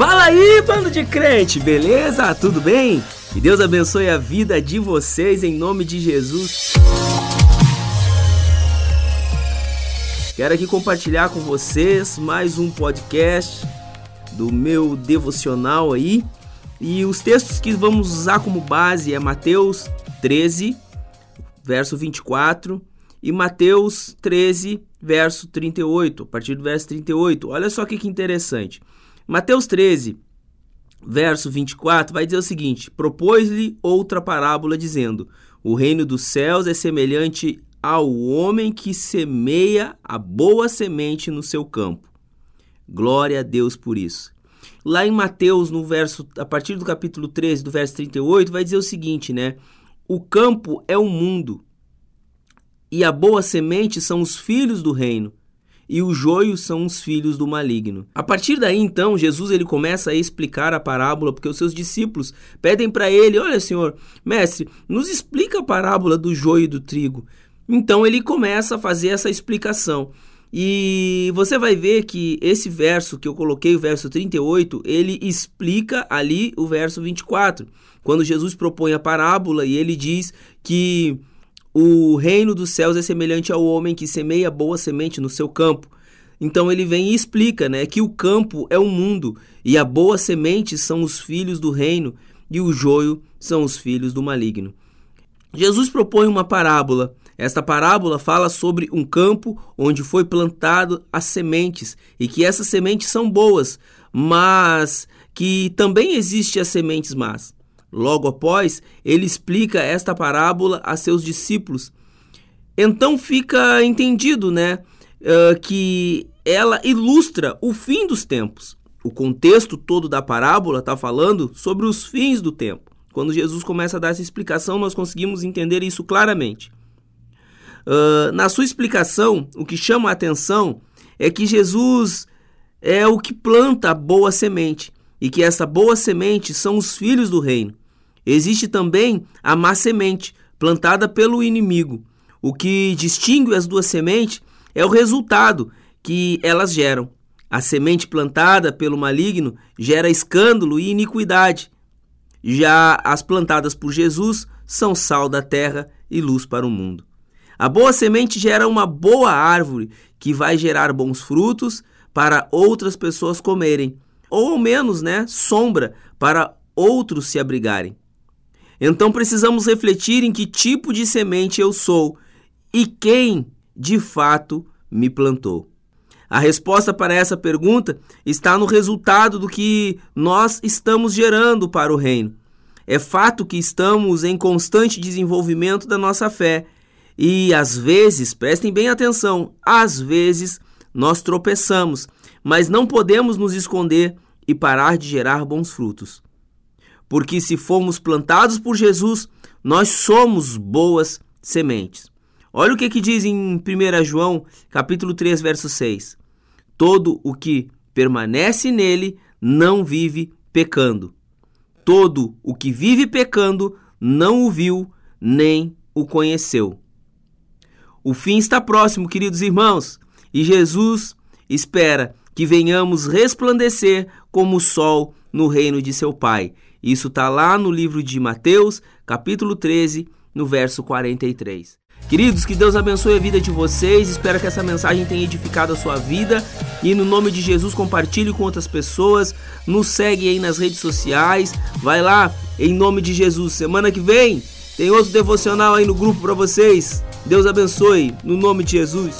Fala aí, bando de crente, beleza? Tudo bem? Que Deus abençoe a vida de vocês em nome de Jesus. Quero aqui compartilhar com vocês mais um podcast do meu devocional aí. E os textos que vamos usar como base é Mateus 13, verso 24, e Mateus 13, verso 38, a partir do verso 38. Olha só que, que interessante. Mateus 13, verso 24, vai dizer o seguinte: Propôs-lhe outra parábola, dizendo: O reino dos céus é semelhante ao homem que semeia a boa semente no seu campo. Glória a Deus por isso. Lá em Mateus, no verso, a partir do capítulo 13, do verso 38, vai dizer o seguinte, né? O campo é o mundo, e a boa semente são os filhos do reino, e o joio são os filhos do maligno. A partir daí, então, Jesus ele começa a explicar a parábola, porque os seus discípulos pedem para ele: Olha, Senhor, mestre, nos explica a parábola do joio e do trigo. Então ele começa a fazer essa explicação. E você vai ver que esse verso que eu coloquei, o verso 38, ele explica ali o verso 24. Quando Jesus propõe a parábola e ele diz que o reino dos céus é semelhante ao homem que semeia boa semente no seu campo. Então ele vem e explica, né, que o campo é o mundo e a boa semente são os filhos do reino e o joio são os filhos do maligno. Jesus propõe uma parábola esta parábola fala sobre um campo onde foi plantado as sementes e que essas sementes são boas, mas que também existem as sementes más. Logo após, ele explica esta parábola a seus discípulos. Então fica entendido, né, que ela ilustra o fim dos tempos. O contexto todo da parábola está falando sobre os fins do tempo. Quando Jesus começa a dar essa explicação, nós conseguimos entender isso claramente. Uh, na sua explicação, o que chama a atenção é que Jesus é o que planta a boa semente e que essa boa semente são os filhos do reino. Existe também a má semente, plantada pelo inimigo. O que distingue as duas sementes é o resultado que elas geram. A semente plantada pelo maligno gera escândalo e iniquidade. Já as plantadas por Jesus são sal da terra e luz para o mundo. A boa semente gera uma boa árvore que vai gerar bons frutos para outras pessoas comerem, ou ao menos, né, sombra para outros se abrigarem. Então precisamos refletir em que tipo de semente eu sou e quem de fato me plantou. A resposta para essa pergunta está no resultado do que nós estamos gerando para o reino. É fato que estamos em constante desenvolvimento da nossa fé e às vezes, prestem bem atenção, às vezes nós tropeçamos, mas não podemos nos esconder e parar de gerar bons frutos. Porque se fomos plantados por Jesus, nós somos boas sementes. Olha o que, que diz em 1 João, capítulo 3, verso 6. Todo o que permanece nele não vive pecando. Todo o que vive pecando não o viu nem o conheceu. O fim está próximo, queridos irmãos, e Jesus espera que venhamos resplandecer como o sol no reino de seu Pai. Isso está lá no livro de Mateus, capítulo 13, no verso 43. Queridos, que Deus abençoe a vida de vocês. Espero que essa mensagem tenha edificado a sua vida. E no nome de Jesus, compartilhe com outras pessoas. Nos segue aí nas redes sociais. Vai lá, em nome de Jesus. Semana que vem tem outro devocional aí no grupo para vocês. Deus abençoe, no nome de Jesus.